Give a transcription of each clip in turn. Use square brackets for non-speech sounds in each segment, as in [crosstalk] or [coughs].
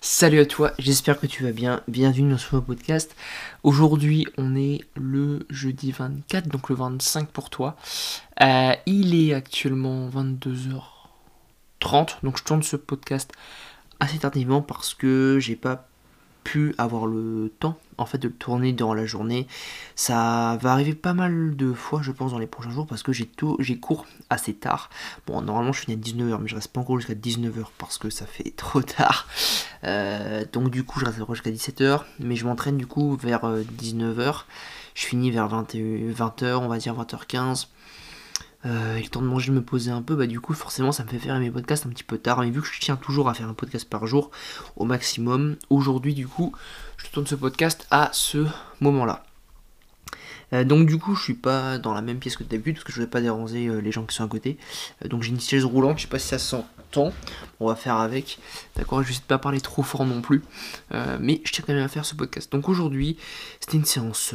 Salut à toi, j'espère que tu vas bien. Bienvenue dans ce nouveau podcast. Aujourd'hui, on est le jeudi 24, donc le 25 pour toi. Euh, il est actuellement 22h30, donc je tourne ce podcast assez tardivement parce que j'ai pas pu avoir le temps en fait de le tourner durant la journée. Ça va arriver pas mal de fois je pense dans les prochains jours parce que j'ai tout j'ai cours assez tard. Bon normalement je finis à 19h mais je reste pas encore jusqu'à 19h parce que ça fait [laughs] trop tard. Euh, donc du coup je reste jusqu'à 17h mais je m'entraîne du coup vers 19h. Euh, je finis vers 20, 20h on va dire 20h15. Euh, et le temps de manger, de me poser un peu, bah du coup forcément ça me fait faire mes podcasts un petit peu tard. Mais vu que je tiens toujours à faire un podcast par jour au maximum, aujourd'hui du coup je tourne ce podcast à ce moment-là. Euh, donc du coup je suis pas dans la même pièce que d'habitude parce que je voulais pas déranger euh, les gens qui sont à côté. donc j'ai une chaise roulante, je sais pas si ça s'entend. On va faire avec. D'accord, je vais essayer de pas parler trop fort non plus. mais je tiens quand même à faire ce podcast. Donc aujourd'hui c'était une séance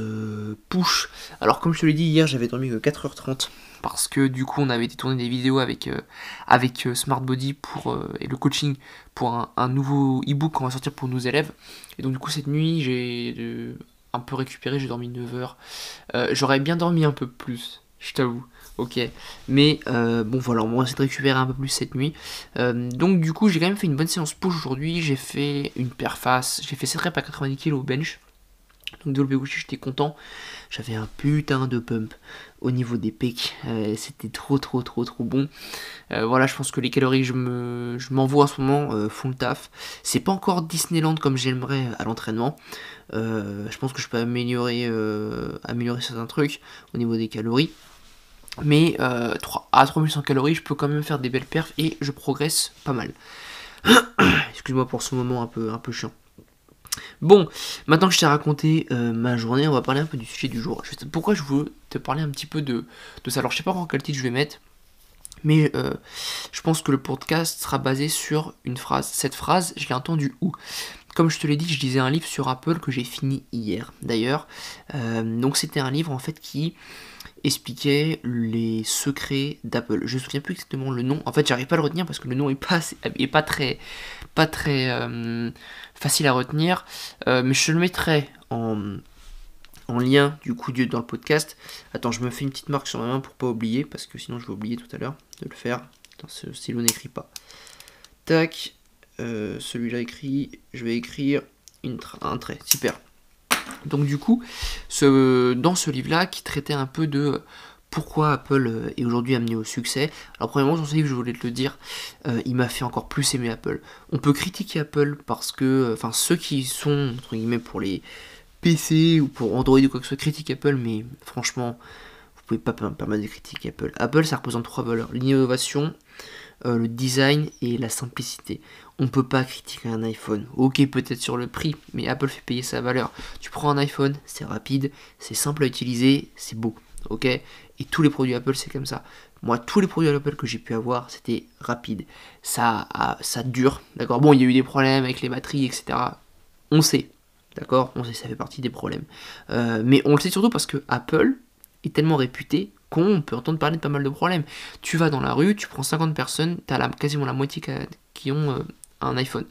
push. Alors comme je te l'ai dit hier j'avais dormi que 4h30 parce que du coup on avait été tourner des vidéos avec, euh, euh, Smart Body pour, euh, et le coaching pour un, nouveau e-book qu'on va sortir pour nos élèves. Et donc du coup cette nuit j'ai un peu récupéré, j'ai dormi 9 heures. J'aurais bien dormi un peu plus, je t'avoue. Ok, mais bon voilà, on va essayer de récupérer un peu plus cette nuit. donc du coup j'ai quand même fait une bonne séance push aujourd'hui, j'ai fait une face, j'ai fait 7 reps à 90 kg au bench. Donc de couché, j'étais content. J'avais un putain de pump au niveau des pecs. Euh, c'était trop trop trop trop bon. Euh, voilà, je pense que les calories je me je m'envoie en ce moment euh, font le taf. C'est pas encore Disneyland comme j'aimerais à l'entraînement. je pense que je peux améliorer, améliorer certains trucs au niveau des calories. Mais à 3100 calories, je peux quand même faire des belles perfs et je progresse pas mal. [coughs] Excuse-moi pour ce moment un peu, un peu chiant. Bon, maintenant que je t'ai raconté euh, ma journée, on va parler un peu du sujet du jour. pourquoi je veux te parler un petit peu de, ça Alors, je sais pas encore quel titre je vais mettre, mais euh, je pense que le podcast sera basé sur une phrase. Cette phrase, je l'ai entendue où? Comme je te l'ai dit, je lisais un livre sur Apple que j'ai fini hier, d'ailleurs. Euh, donc, c'était un livre en fait qui expliquait les secrets d'Apple. Je me souviens plus exactement le nom. En fait, j'arrive pas à le retenir parce que le nom est pas, est pas très, pas très euh, facile à retenir. Euh, mais je le mettrai en, en lien du coup dans le podcast. Attends, je me fais une petite marque sur ma main pour pas oublier parce que sinon je vais oublier tout à l'heure de le faire. Attends, ce stylo n'écrit pas. Tac. Euh, celui-là écrit. Je vais écrire une un trait. Super. Donc du coup, dans ce livre-là, qui traitait un peu de pourquoi Apple euh, est aujourd'hui amené au succès. Alors premièrement, dans ce livre, je voulais te le dire, euh, il m'a fait encore plus aimer Apple. On peut critiquer Apple parce que, euh, enfin, ceux qui sont, entre guillemets, pour les PC ou pour Android ou quoi que ce soit, critiquent Apple, mais franchement, vous pouvez pas permettre de critiquer Apple. Apple, ça représente trois valeurs. L'innovation, euh, le design et la simplicité. On ne peut pas critiquer un iPhone. Ok, peut-être sur le prix, mais Apple fait payer sa valeur. Tu prends un iPhone, c'est rapide, c'est simple à utiliser, c'est beau. Ok? Et tous les produits Apple, c'est comme ça. Moi, tous les produits Apple que j'ai pu avoir, c'était rapide. Ça, ça dure. D'accord? Bon, il y a eu des problèmes avec les batteries, etc. On sait. D'accord? On sait, ça fait partie des problèmes. Euh, mais on le sait surtout parce que Apple est tellement réputé on peut entendre parler de pas mal de problèmes. Tu vas dans la rue, tu prends 50 personnes, tu as quasiment la moitié qui ont euh, un iPhone.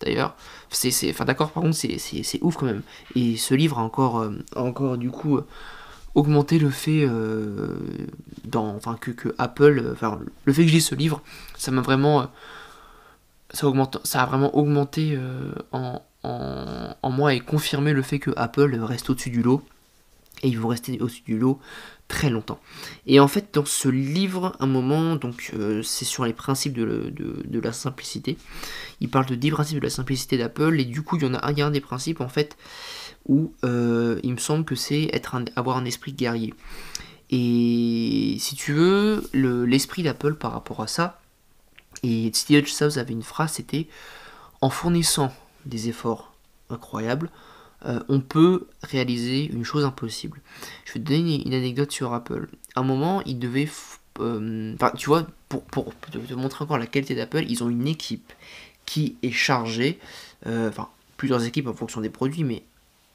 D'ailleurs, c'est, enfin d'accord, par contre, c'est, ouf quand même. Et ce livre a encore, euh, encore du coup, euh, augmenté le fait, dans, enfin, que, Apple, enfin, le fait que j'ai ce livre, ça m'a vraiment, ça, augmente, ça a vraiment augmenté en, en moi et confirmé le fait que Apple reste au-dessus du lot. Et ils vont rester au-dessus du lot très longtemps. Et en fait, dans ce livre, un moment, donc euh, c'est sur les principes de, la simplicité. Il parle de 10 principes de la simplicité d'Apple, et du coup, il y en a un des principes, en fait, où euh, il me semble que c'est être avoir un esprit guerrier. Et si tu veux, l'esprit d'Apple par rapport à ça, et Steve Jobs avait une phrase, c'était en fournissant des efforts incroyables, euh, on peut réaliser une chose impossible. Je vais te donner une, anecdote sur Apple. À un moment, ils devaient... Euh, tu vois, pour, te, montrer encore la qualité d'Apple, ils ont une équipe qui est chargée, euh, enfin plusieurs équipes en fonction des produits, mais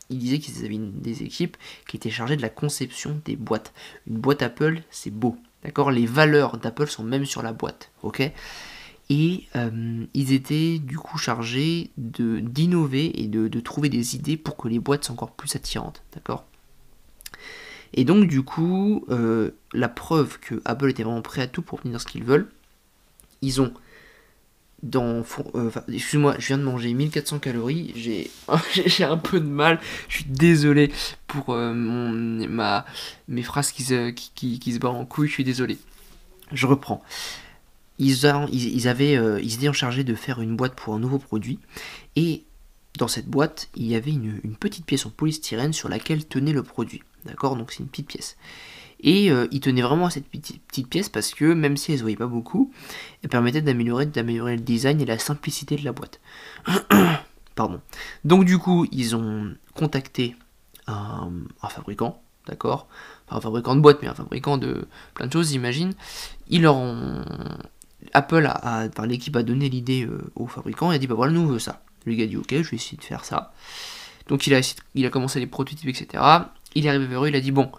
ils disaient qu'ils avaient des équipes qui étaient chargées de la conception des boîtes. Une boîte Apple, c'est beau. D'accord? Les valeurs d'Apple sont même sur la boîte. Ok? Et euh, ils étaient du coup chargés d'innover et de, de, trouver des idées pour que les boîtes soient encore plus attirantes, d'accord? Et donc du coup, euh, la preuve que Apple était vraiment prêt à tout pour venir ce qu'ils veulent, ils ont dans euh, excuse-moi je viens de manger 1400 calories j'ai [laughs] j'ai un peu de mal je suis désolé pour euh, mon, ma mes phrases qui se, qui, qui, se barrent en couille je suis désolé. Je reprends ils, ont, ils, avaient euh, ils étaient de faire une boîte pour un nouveau produit et dans cette boîte il y avait une, petite pièce en polystyrène sur laquelle tenait le produit d'accord? Donc c'est une petite pièce et euh, il tenait vraiment à cette petite, pièce parce que même si elle se voyait pas beaucoup, elle permettait d'améliorer, d'améliorer le design et la simplicité de la boîte. [coughs] Pardon. Donc du coup, ils ont contacté un, fabricant, d'accord? Un fabricant de boîtes, mais un fabricant de plein de choses, j'imagine. Ils leur ont... Apple, a, l'équipe a donné l'idée euh, au fabricant et a dit bah voilà, nous on veut ça. Le gars dit ok, je vais essayer de faire ça. Donc il a, commencé les prototypes, etc. Il est arrivé vers eux, il a dit bon,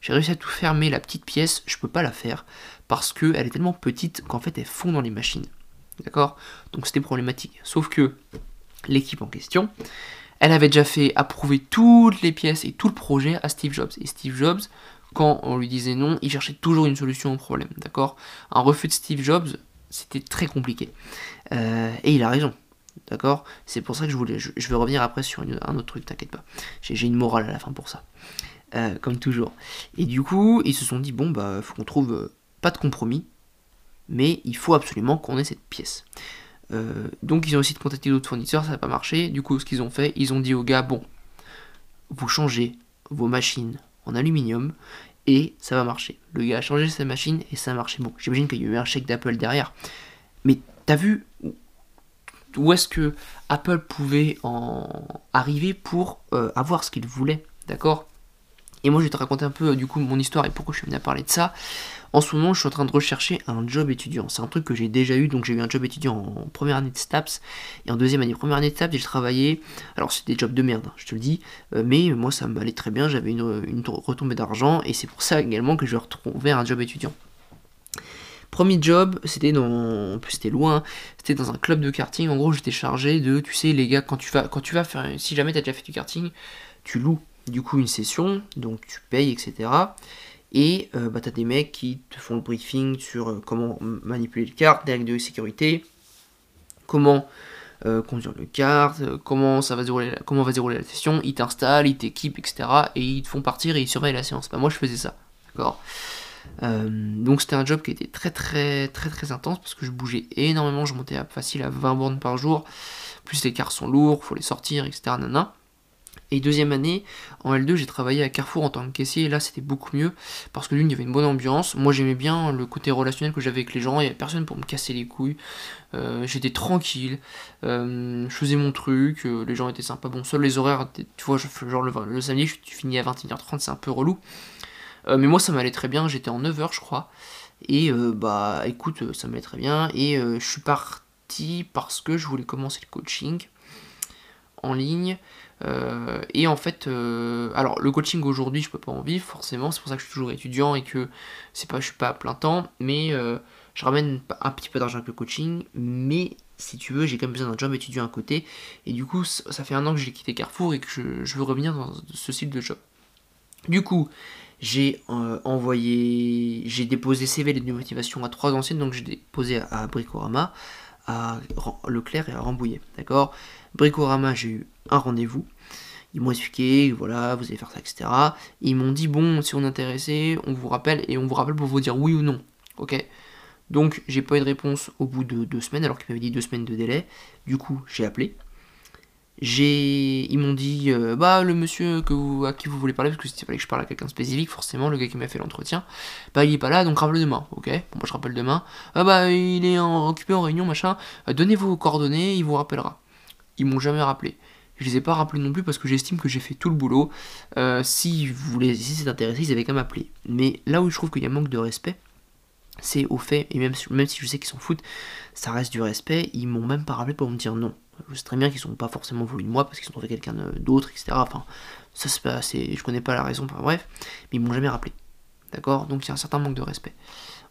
j'ai réussi à tout fermer, la petite pièce, je peux pas la faire parce qu'elle est tellement petite qu'en fait elle fond dans les machines. D'accord? Donc c'était problématique. Sauf que l'équipe en question, elle avait déjà fait approuver toutes les pièces et tout le projet à Steve Jobs. Et Steve Jobs, quand on lui disait non, il cherchait toujours une solution au problème. D'accord? Un refus de Steve Jobs, c'était très compliqué. Euh, et il a raison. D'accord? C'est pour ça que je voulais. Je, vais revenir après sur un autre truc, t'inquiète pas. J'ai une morale à la fin pour ça. Euh, comme toujours. Et du coup, ils se sont dit, bon, bah, faut qu'on trouve euh, pas de compromis, mais il faut absolument qu'on ait cette pièce. Donc ils ont essayé de contacter d'autres fournisseurs, ça n'a pas marché. Du coup, ce qu'ils ont fait, ils ont dit aux gars, bon, vous changez vos machines en aluminium et ça va marcher. Le gars a changé sa machine et ça a marché. Bon, j'imagine qu'il y a eu un chèque d'Apple derrière. Mais t'as vu où est-ce que Apple pouvait en arriver pour avoir ce qu'il voulait, d'accord? Et moi, je vais te raconter un peu du coup mon histoire et pourquoi je suis venu à parler de ça. En ce moment, je suis en train de rechercher un job étudiant. C'est un truc que j'ai déjà eu, donc j'ai eu un job étudiant en première année de STAPS. Et en deuxième année, première année de STAPS, j'ai travaillé. Alors, c'était des jobs de merde, hein, je te le dis. Euh, mais moi, ça m'allait très bien. J'avais une, une retombée d'argent. Et c'est pour ça également que je vais retrouver un job étudiant. Premier job, c'était dans. En plus, c'était loin. C'était dans un club de karting. En gros, j'étais chargé de. Tu sais, les gars, quand tu vas, quand tu vas faire. Si jamais tu as déjà fait du karting, tu loues du coup une session, donc tu payes, etc. Et euh, bah, tu as des mecs qui te font le briefing sur euh, comment manipuler le kart, des règles de sécurité, comment euh, conduire le kart, comment ça va dérouler, comment va dérouler la session, ils t'installent, ils t'équipent, etc. Et ils te font partir et ils surveillent la séance. Bah, moi je faisais ça, donc c'était un job qui était très très très très intense parce que je bougeais énormément, je montais facile à 20 bornes par jour, plus les cars sont lourds, faut les sortir, etc. Et deuxième année, en L2, j'ai travaillé à Carrefour en tant que caissier, et là c'était beaucoup mieux, parce que d'une, il y avait une bonne ambiance, moi j'aimais bien le côté relationnel que j'avais avec les gens, il n'y avait personne pour me casser les couilles, euh, j'étais tranquille, euh, je faisais mon truc, euh, les gens étaient sympas, bon, seuls les horaires, tu vois, genre le, samedi, tu finis à 21h30, c'est un peu relou, mais moi ça m'allait très bien, j'étais en 9h je crois, et bah écoute, ça m'allait très bien, et je suis parti parce que je voulais commencer le coaching en ligne, euh, et en fait, euh, alors le coaching aujourd'hui, je peux pas en vivre forcément, c'est pour ça que je suis toujours étudiant et que c'est pas, je suis pas à plein temps, mais euh, je ramène un petit peu d'argent avec le coaching, mais si tu veux, j'ai quand même besoin d'un job étudiant à côté, et du coup, ça fait un an que j'ai quitté Carrefour et que je, veux revenir dans ce style de job. Du coup, j'ai envoyé, j'ai déposé CV de motivation à trois anciennes, donc j'ai déposé à, à Bricorama, à Leclerc et à Rambouillet, d'accord? Bricorama, j'ai eu un rendez-vous. Ils m'ont expliqué, voilà, vous allez faire ça, etc. ils m'ont dit, bon, si on est intéressé, on vous rappelle, et on vous rappelle pour vous dire oui ou non. Ok? Donc, j'ai pas eu de réponse au bout de deux semaines, alors qu'ils m'avaient dit deux semaines de délai. Du coup, j'ai appelé. J'ai, ils m'ont dit, euh, bah, le monsieur à qui vous voulez parler, parce que s'il fallait que je parle à quelqu'un spécifique, forcément, le gars qui m'a fait l'entretien, bah, il est pas là, donc rappelez demain, ok? Bon, moi, je rappelle demain. Ah, bah, il est en, occupé en réunion, machin. Euh, donnez vos coordonnées, il vous rappellera. Ils m'ont jamais rappelé. Je les ai pas rappelés non plus parce que j'estime que j'ai fait tout le boulot. Euh, si vous voulez, si c'est intéressé, ils avaient quand même appelé. Mais là où je trouve qu'il y a manque de respect, c'est au fait, et même, même si je sais qu'ils s'en foutent, ça reste du respect, ils m'ont même pas rappelé pour me dire non. Je sais très bien qu'ils sont pas forcément voulu de moi parce qu'ils ont trouvé quelqu'un d'autre, etc. Enfin, ça c'est pas, je connais pas la raison, enfin, bref, mais ils m'ont jamais rappelé. D'accord? Donc il y a un certain manque de respect.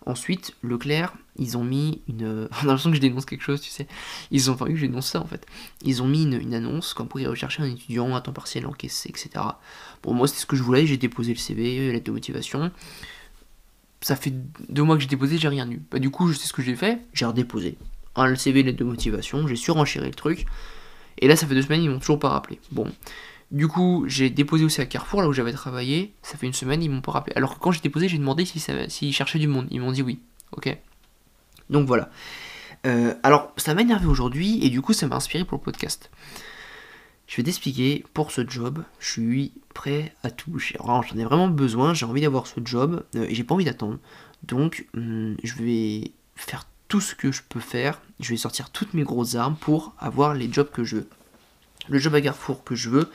Ensuite, Leclerc, ils ont mis une. [laughs] On a l'impression que je dénonce quelque chose, tu sais. Ils ont. Enfin, que je dénonce ça en fait. Ils ont mis une, annonce comme pour y rechercher un étudiant à temps partiel encaissé, etc. Bon, moi, c'était ce que je voulais. J'ai déposé le CV, lettre de motivation. Ça fait deux mois que j'ai déposé, j'ai rien eu. Bah, du coup, je sais ce que j'ai fait. J'ai redéposé. Un CV, lettre de motivation. J'ai surenchéré le truc. Et là, ça fait deux semaines, ils m'ont toujours pas rappelé. Bon. Du coup, j'ai déposé aussi à Carrefour, là où j'avais travaillé. Ça fait une semaine, ils m'ont pas rappelé. Alors que quand j'ai déposé, j'ai demandé s'ils si cherchaient du monde. Ils m'ont dit oui. Ok. Donc voilà. Euh, alors, ça m'a énervé aujourd'hui et du coup, ça m'a inspiré pour le podcast. Je vais t'expliquer, pour ce job, je suis prêt à tout. J'en ai vraiment besoin, j'ai envie d'avoir ce job euh, et j'ai pas envie d'attendre. Donc, hum, je vais faire tout ce que je peux faire. Je vais sortir toutes mes grosses armes pour avoir les jobs que je veux le job à Carrefour que je veux,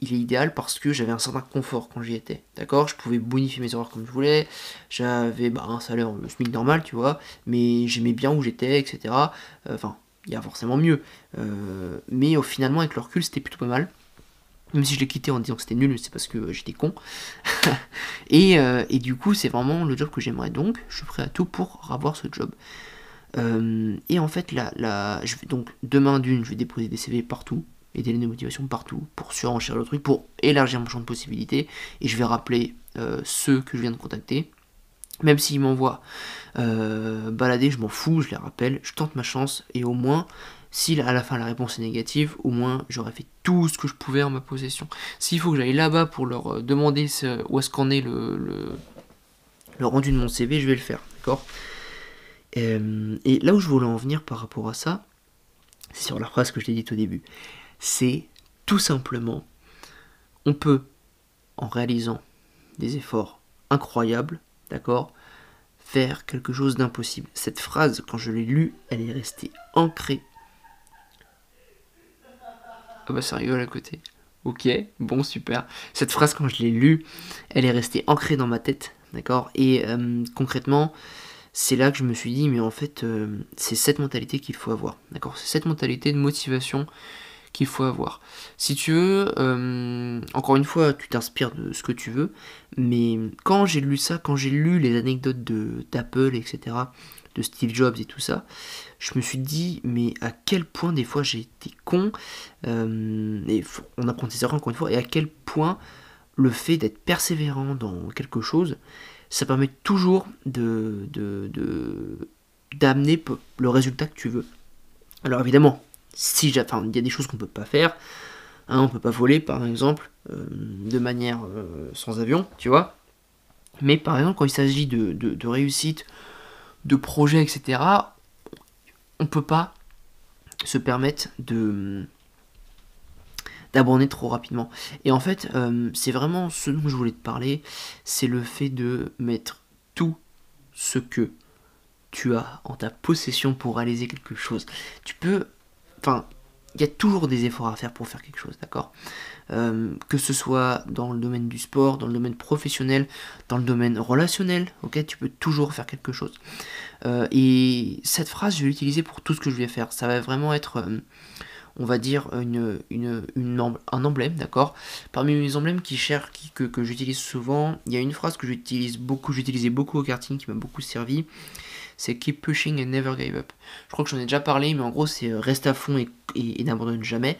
il est idéal parce que j'avais un certain confort quand j'y étais. D'accord? Je pouvais bonifier mes horaires comme je voulais. J'avais bah, un salaire, le SMIC normal, tu vois. Mais j'aimais bien où j'étais, etc. Euh, enfin, il y a forcément mieux. Euh, mais finalement, avec le recul, c'était plutôt pas mal. Même si je l'ai quitté en disant que c'était nul, c'est parce que j'étais con. [laughs] et, euh, et, du coup, c'est vraiment le job que j'aimerais. Donc, je suis prêt à tout pour avoir ce job. Et en fait, là, donc demain d'une, je vais déposer des CV partout et des lignes de motivation partout pour surenchérir le truc, pour élargir mon champ de possibilités. Et je vais rappeler euh, ceux que je viens de contacter. Même s'ils m'envoient euh, balader, je m'en fous, je les rappelle, je tente ma chance et au moins, si à la fin la réponse est négative, au moins j'aurais fait tout ce que je pouvais en ma possession. S'il faut que j'aille là-bas pour leur euh, demander où est-ce qu'en est le, rendu de mon CV, je vais le faire, d'accord? Et là où je voulais en venir par rapport à ça, c'est sur la phrase que je t'ai dite au début c'est tout simplement, on peut, en réalisant des efforts incroyables, d'accord, faire quelque chose d'impossible. Cette phrase, quand je l'ai lue, elle est restée ancrée. Ah bah ça rigole à côté. Ok, bon, super. Cette phrase, quand je l'ai lue, elle est restée ancrée dans ma tête, d'accord Et euh, concrètement, c'est là que je me suis dit, mais en fait, euh, c'est cette mentalité qu'il faut avoir, d'accord? C'est cette mentalité de motivation qu'il faut avoir. Si tu veux, euh, encore une fois, tu t'inspires de ce que tu veux, mais quand j'ai lu ça, quand j'ai lu les anecdotes d'Apple, etc., de Steve Jobs et tout ça, je me suis dit, mais à quel point des fois j'ai été con, euh, et on apprend ses erreurs encore une fois, et à quel point le fait d'être persévérant dans quelque chose, ça permet toujours de d'amener le résultat que tu veux. Alors évidemment, si il y a des choses qu'on peut pas faire. Hein, on peut pas voler, par exemple, euh, de manière euh, sans avion, tu vois. Mais par exemple, quand il s'agit de, réussite, de projet, etc., on peut pas se permettre de d'abandonner trop rapidement. Et en fait, euh, c'est vraiment ce dont je voulais te parler, c'est le fait de mettre tout ce que tu as en ta possession pour réaliser quelque chose. Tu peux Enfin, il y a toujours des efforts à faire pour faire quelque chose, d'accord? Euh, Que ce soit dans le domaine du sport, dans le domaine professionnel, dans le domaine relationnel, ok? Tu peux toujours faire quelque chose. Euh, et cette phrase, je vais l'utiliser pour tout ce que je vais faire. Ça va vraiment être, on va dire, un emblème, d'accord? Parmi mes emblèmes qui, cher, qui que, j'utilise souvent, il y a une phrase que j'utilise beaucoup, j'utilisais beaucoup au karting, qui m'a beaucoup servi c'est Keep Pushing and Never Give Up. Je crois que j'en ai déjà parlé, mais en gros, c'est euh, reste à fond et, n'abandonne jamais.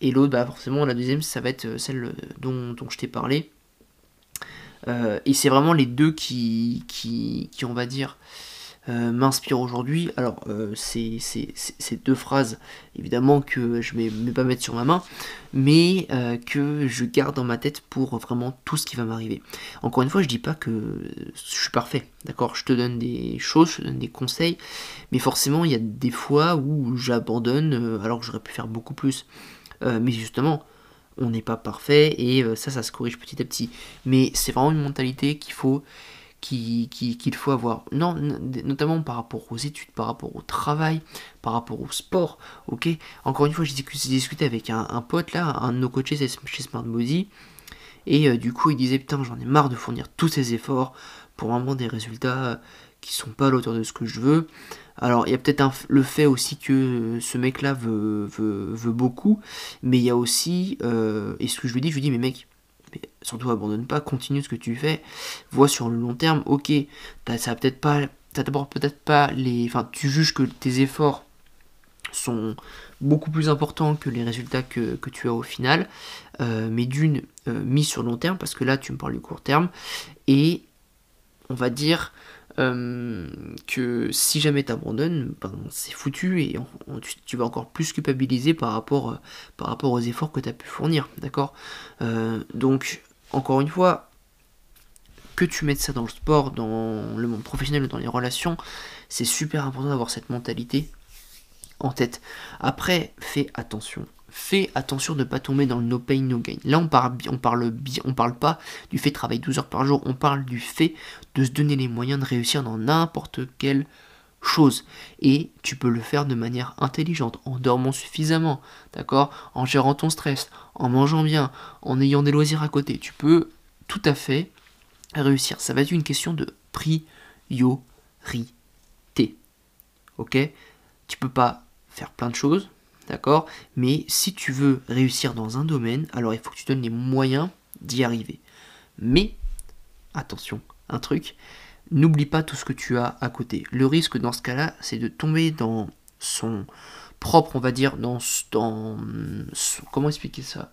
Et l'autre, bah forcément, la deuxième, ça va être euh, celle euh, dont, je t'ai parlé. et c'est vraiment les deux qui, qui on va dire, euh, m'inspire aujourd'hui. Alors, euh, c'est ces deux phrases, évidemment, que je ne vais, pas mettre sur ma main, mais euh, que je garde dans ma tête pour vraiment tout ce qui va m'arriver. Encore une fois, je dis pas que je suis parfait, d'accord? Je te donne des choses, je te donne des conseils, mais forcément, il y a des fois où j'abandonne alors que j'aurais pu faire beaucoup plus. mais justement, on n'est pas parfait et ça, ça se corrige petit à petit. Mais c'est vraiment une mentalité qu'il faut qu'il faut avoir. Non, notamment par rapport aux études, par rapport au travail, par rapport au sport. Ok? Encore une fois, j'ai discuté avec un, pote là, un de nos coachés chez Smart Body. Et euh, du coup, il disait Putain, j'en ai marre de fournir tous ces efforts pour vraiment des résultats qui sont pas à l'auteur de ce que je veux. Alors, il y a peut-être le fait aussi que ce mec-là veut, veut, beaucoup, mais il y a aussi, euh, et ce que je lui dis, je lui dis, mais mec, mais surtout abandonne pas, continue ce que tu fais, vois sur le long terme, ok, ça peut-être pas, t'as d'abord peut-être pas les, enfin, tu juges que tes efforts sont beaucoup plus importants que les résultats que, tu as au final, euh, mais d'une euh, mise sur long terme, parce que là tu me parles du court terme, et on va dire euh, que si jamais tu abandonnes, ben, c'est foutu et tu, vas encore plus culpabiliser par rapport, rapport aux efforts que tu as pu fournir, d'accord? Donc, encore une fois, que tu mettes ça dans le sport, dans le monde professionnel dans les relations, c'est super important d'avoir cette mentalité en tête. Après, fais attention. Fais attention de ne pas tomber dans le no pain, no gain. Là, on parle, on parle, on parle pas du fait de travailler 12 heures par jour, on parle du fait de se donner les moyens de réussir dans n'importe quelle chose. Et tu peux le faire de manière intelligente, en dormant suffisamment, d'accord? En gérant ton stress, en mangeant bien, en ayant des loisirs à côté. Tu peux tout à fait réussir. Ça va être une question de priorité. Ok? Tu peux pas faire plein de choses, d'accord? Mais si tu veux réussir dans un domaine, alors il faut que tu donnes les moyens d'y arriver. Mais, attention, un truc, n'oublie pas tout ce que tu as à côté. Le risque dans ce cas-là, c'est de tomber dans son propre, on va dire, dans, dans comment expliquer ça?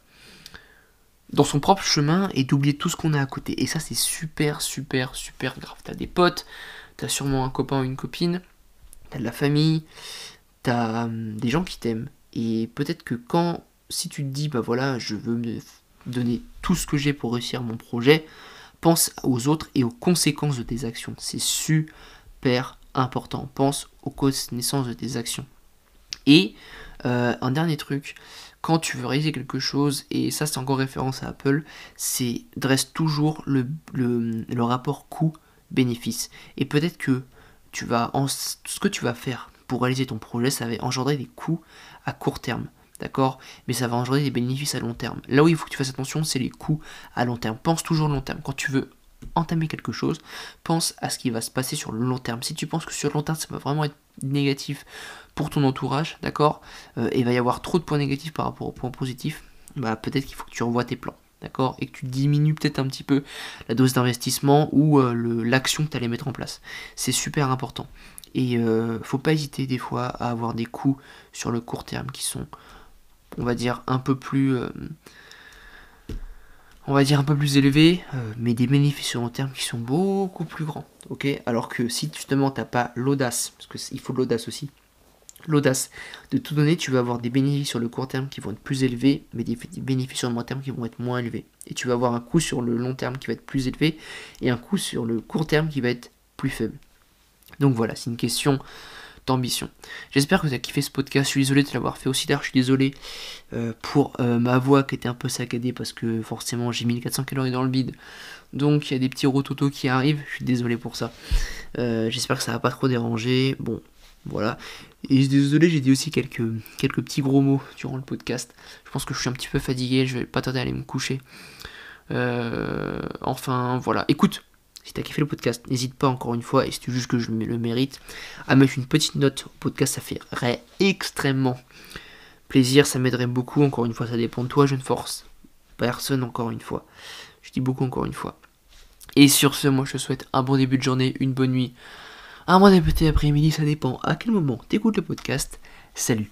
Dans son propre chemin et d'oublier tout ce qu'on a à côté. Et ça, c'est super, super, super grave. T'as des potes, t'as sûrement un copain ou une copine, t'as de la famille, t'as hum, des gens qui t'aiment. Et peut-être que quand, si tu te dis, bah voilà, je veux me donner tout ce que j'ai pour réussir mon projet, pense aux autres et aux conséquences de tes actions. C'est super important. Pense aux connaissances de tes actions. Et euh, un dernier truc, quand tu veux réaliser quelque chose, et ça c'est encore référence à Apple, c'est dresse toujours le, rapport coût-bénéfice. Et peut-être que tu vas en, ce que tu vas faire pour réaliser ton projet, ça va engendrer des coûts à court terme. D'accord? Mais ça va engendrer des bénéfices à long terme. Là où il faut que tu fasses attention, c'est les coûts à long terme. Pense toujours long terme. Quand tu veux entamer quelque chose, pense à ce qui va se passer sur le long terme. Si tu penses que sur le long terme, ça va vraiment être négatif pour ton entourage, d'accord? Euh, Et il va y avoir trop de points négatifs par rapport aux points positifs, bah peut-être qu'il faut que tu revoies tes plans d'accord? Et que tu diminues peut-être un petit peu la dose d'investissement ou euh, l'action que tu allais mettre en place. C'est super important. Et euh, faut pas hésiter des fois à avoir des coûts sur le court terme qui sont, on va dire, un peu plus. Euh, on va dire un peu plus élevés, mais des bénéfices sur long terme qui sont beaucoup plus grands. ok? Alors que si justement t'as pas l'audace, parce qu'il faut de l'audace aussi, l'audace de tout donner, tu vas avoir des bénéfices sur le court terme qui vont être plus élevés, mais des bénéfices sur le long terme qui vont être moins élevés. Et tu vas avoir un coût sur le long terme qui va être plus élevé et un coût sur le court terme qui va être plus faible. Donc voilà, c'est une question d'ambition. J'espère que tu as kiffé ce podcast. Je suis désolé de l'avoir fait aussi tard. Je suis désolé euh, pour euh, ma voix qui était un peu saccadée parce que forcément j'ai 1400 calories dans le vide. Donc il y a des petits rototos qui arrivent. Je suis désolé pour ça. Euh, j'espère que ça va pas trop déranger. Bon, voilà. Et désolé, j'ai dit aussi quelques, petits gros mots durant le podcast. Je pense que je suis un petit peu fatigué, je vais pas tarder à aller me coucher. Enfin, voilà. Écoute, si t'as kiffé le podcast, n'hésite pas encore une fois, et si tu juges que je le mérite, à mettre une petite note au podcast, ça ferait extrêmement plaisir, ça m'aiderait beaucoup, encore une fois, ça dépend de toi, je ne force personne encore une fois. Je dis beaucoup encore une fois. Et sur ce, moi je te souhaite un bon début de journée, une bonne nuit, un bon début après-midi, ça dépend à quel moment t'écoutes le podcast. Salut